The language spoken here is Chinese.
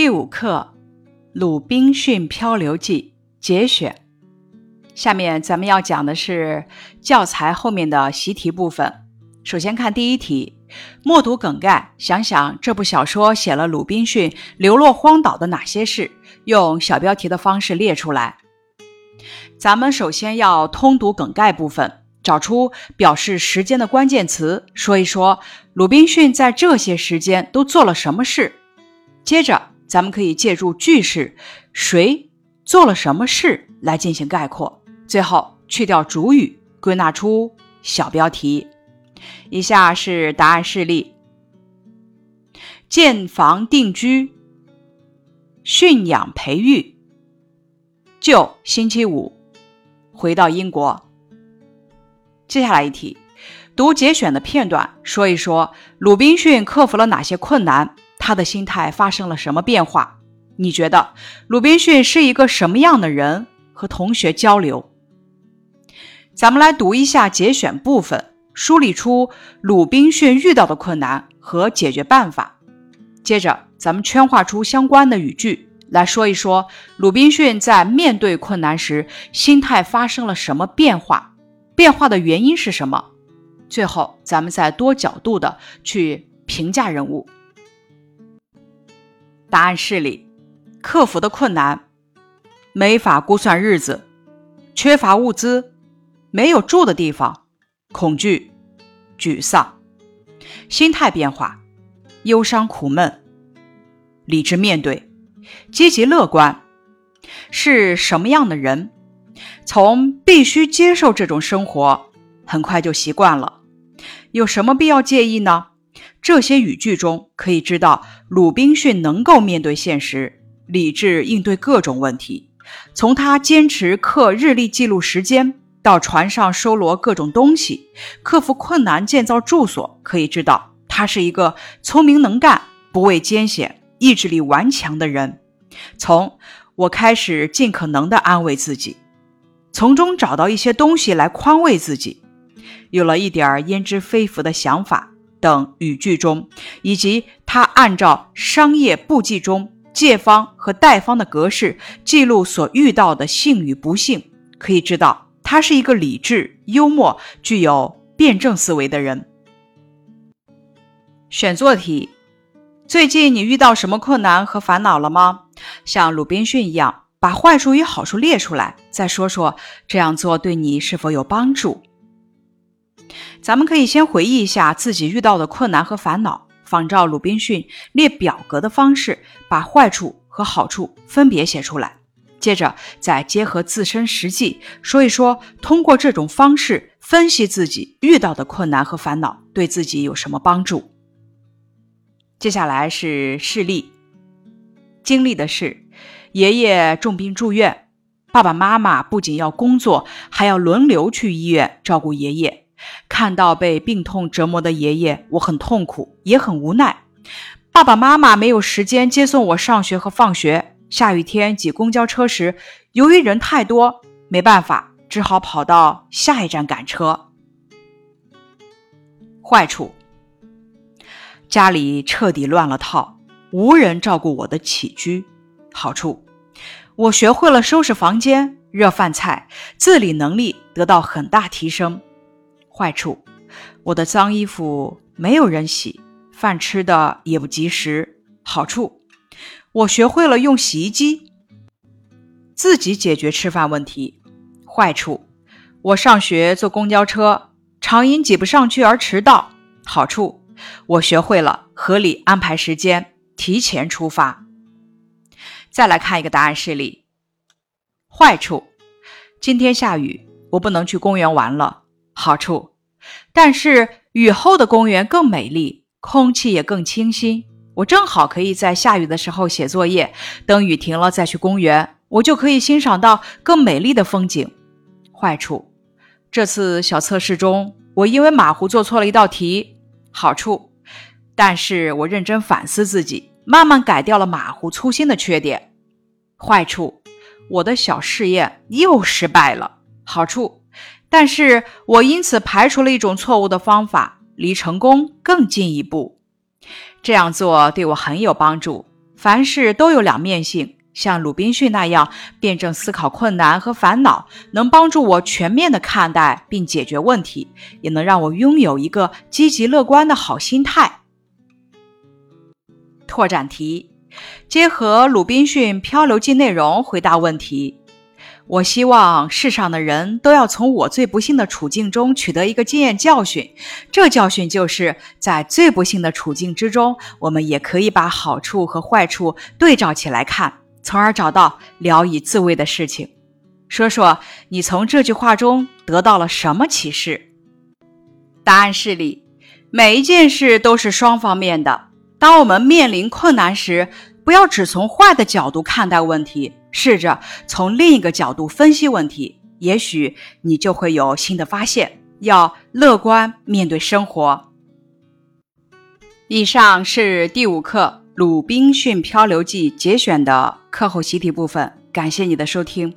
第五课《鲁滨逊漂流记》节选。下面咱们要讲的是教材后面的习题部分。首先看第一题，默读梗概，想想这部小说写了鲁滨逊流落荒岛的哪些事，用小标题的方式列出来。咱们首先要通读梗概部分，找出表示时间的关键词，说一说鲁滨逊在这些时间都做了什么事。接着，咱们可以借助句式“谁做了什么事”来进行概括。最后，去掉主语，归纳出小标题。以下是答案示例：建房定居、驯养培育、就星期五回到英国。接下来一题，读节选的片段，说一说鲁滨逊克服了哪些困难，他的心态发生了什么变化？你觉得鲁滨逊是一个什么样的人？和同学交流。咱们来读一下节选部分。梳理出鲁滨逊遇到的困难和解决办法。接着，咱们圈画出相关的语句，来说一说鲁滨逊在面对困难时心态发生了什么变化，变化的原因是什么。最后，咱们再多角度的去评价人物。答案是：里：克服的困难，没法估算日子，缺乏物资，没有住的地方，恐惧。沮丧，心态变化，忧伤苦闷，理智面对，积极乐观，是什么样的人？从必须接受这种生活，很快就习惯了，有什么必要介意呢？这些语句中可以知道，鲁滨逊能够面对现实，理智应对各种问题。从他坚持刻日历记录时间。到船上收罗各种东西，克服困难建造住所，可以知道他是一个聪明能干、不畏艰险、意志力顽强的人。从我开始尽可能的安慰自己，从中找到一些东西来宽慰自己，有了一点焉知非福的想法等语句中，以及他按照商业簿记中借方和贷方的格式记录所遇到的幸与不幸，可以知道。他是一个理智、幽默、具有辩证思维的人。选做题：最近你遇到什么困难和烦恼了吗？像鲁滨逊一样，把坏处与好处列出来，再说说这样做对你是否有帮助。咱们可以先回忆一下自己遇到的困难和烦恼，仿照鲁滨逊列表格的方式，把坏处和好处分别写出来。接着再结合自身实际说一说，通过这种方式分析自己遇到的困难和烦恼对自己有什么帮助。接下来是事例，经历的是爷爷重病住院，爸爸妈妈不仅要工作，还要轮流去医院照顾爷爷。看到被病痛折磨的爷爷，我很痛苦，也很无奈。爸爸妈妈没有时间接送我上学和放学。下雨天挤公交车时，由于人太多，没办法，只好跑到下一站赶车。坏处：家里彻底乱了套，无人照顾我的起居。好处：我学会了收拾房间、热饭菜，自理能力得到很大提升。坏处：我的脏衣服没有人洗，饭吃的也不及时。好处。我学会了用洗衣机自己解决吃饭问题。坏处，我上学坐公交车常因挤不上去而迟到。好处，我学会了合理安排时间，提前出发。再来看一个答案示例。坏处，今天下雨，我不能去公园玩了。好处，但是雨后的公园更美丽，空气也更清新。我正好可以在下雨的时候写作业，等雨停了再去公园，我就可以欣赏到更美丽的风景。坏处，这次小测试中我因为马虎做错了一道题。好处，但是我认真反思自己，慢慢改掉了马虎粗心的缺点。坏处，我的小试验又失败了。好处，但是我因此排除了一种错误的方法，离成功更进一步。这样做对我很有帮助，凡事都有两面性。像鲁滨逊那样辩证思考困难和烦恼，能帮助我全面的看待并解决问题，也能让我拥有一个积极乐观的好心态。拓展题，结合鲁滨逊《漂流记》内容回答问题。我希望世上的人都要从我最不幸的处境中取得一个经验教训，这教训就是在最不幸的处境之中，我们也可以把好处和坏处对照起来看。从而找到聊以自慰的事情。说说你从这句话中得到了什么启示？答案是：里每一件事都是双方面的。当我们面临困难时，不要只从坏的角度看待问题，试着从另一个角度分析问题，也许你就会有新的发现。要乐观面对生活。以上是第五课《鲁滨逊漂流记》节选的课后习题部分，感谢你的收听。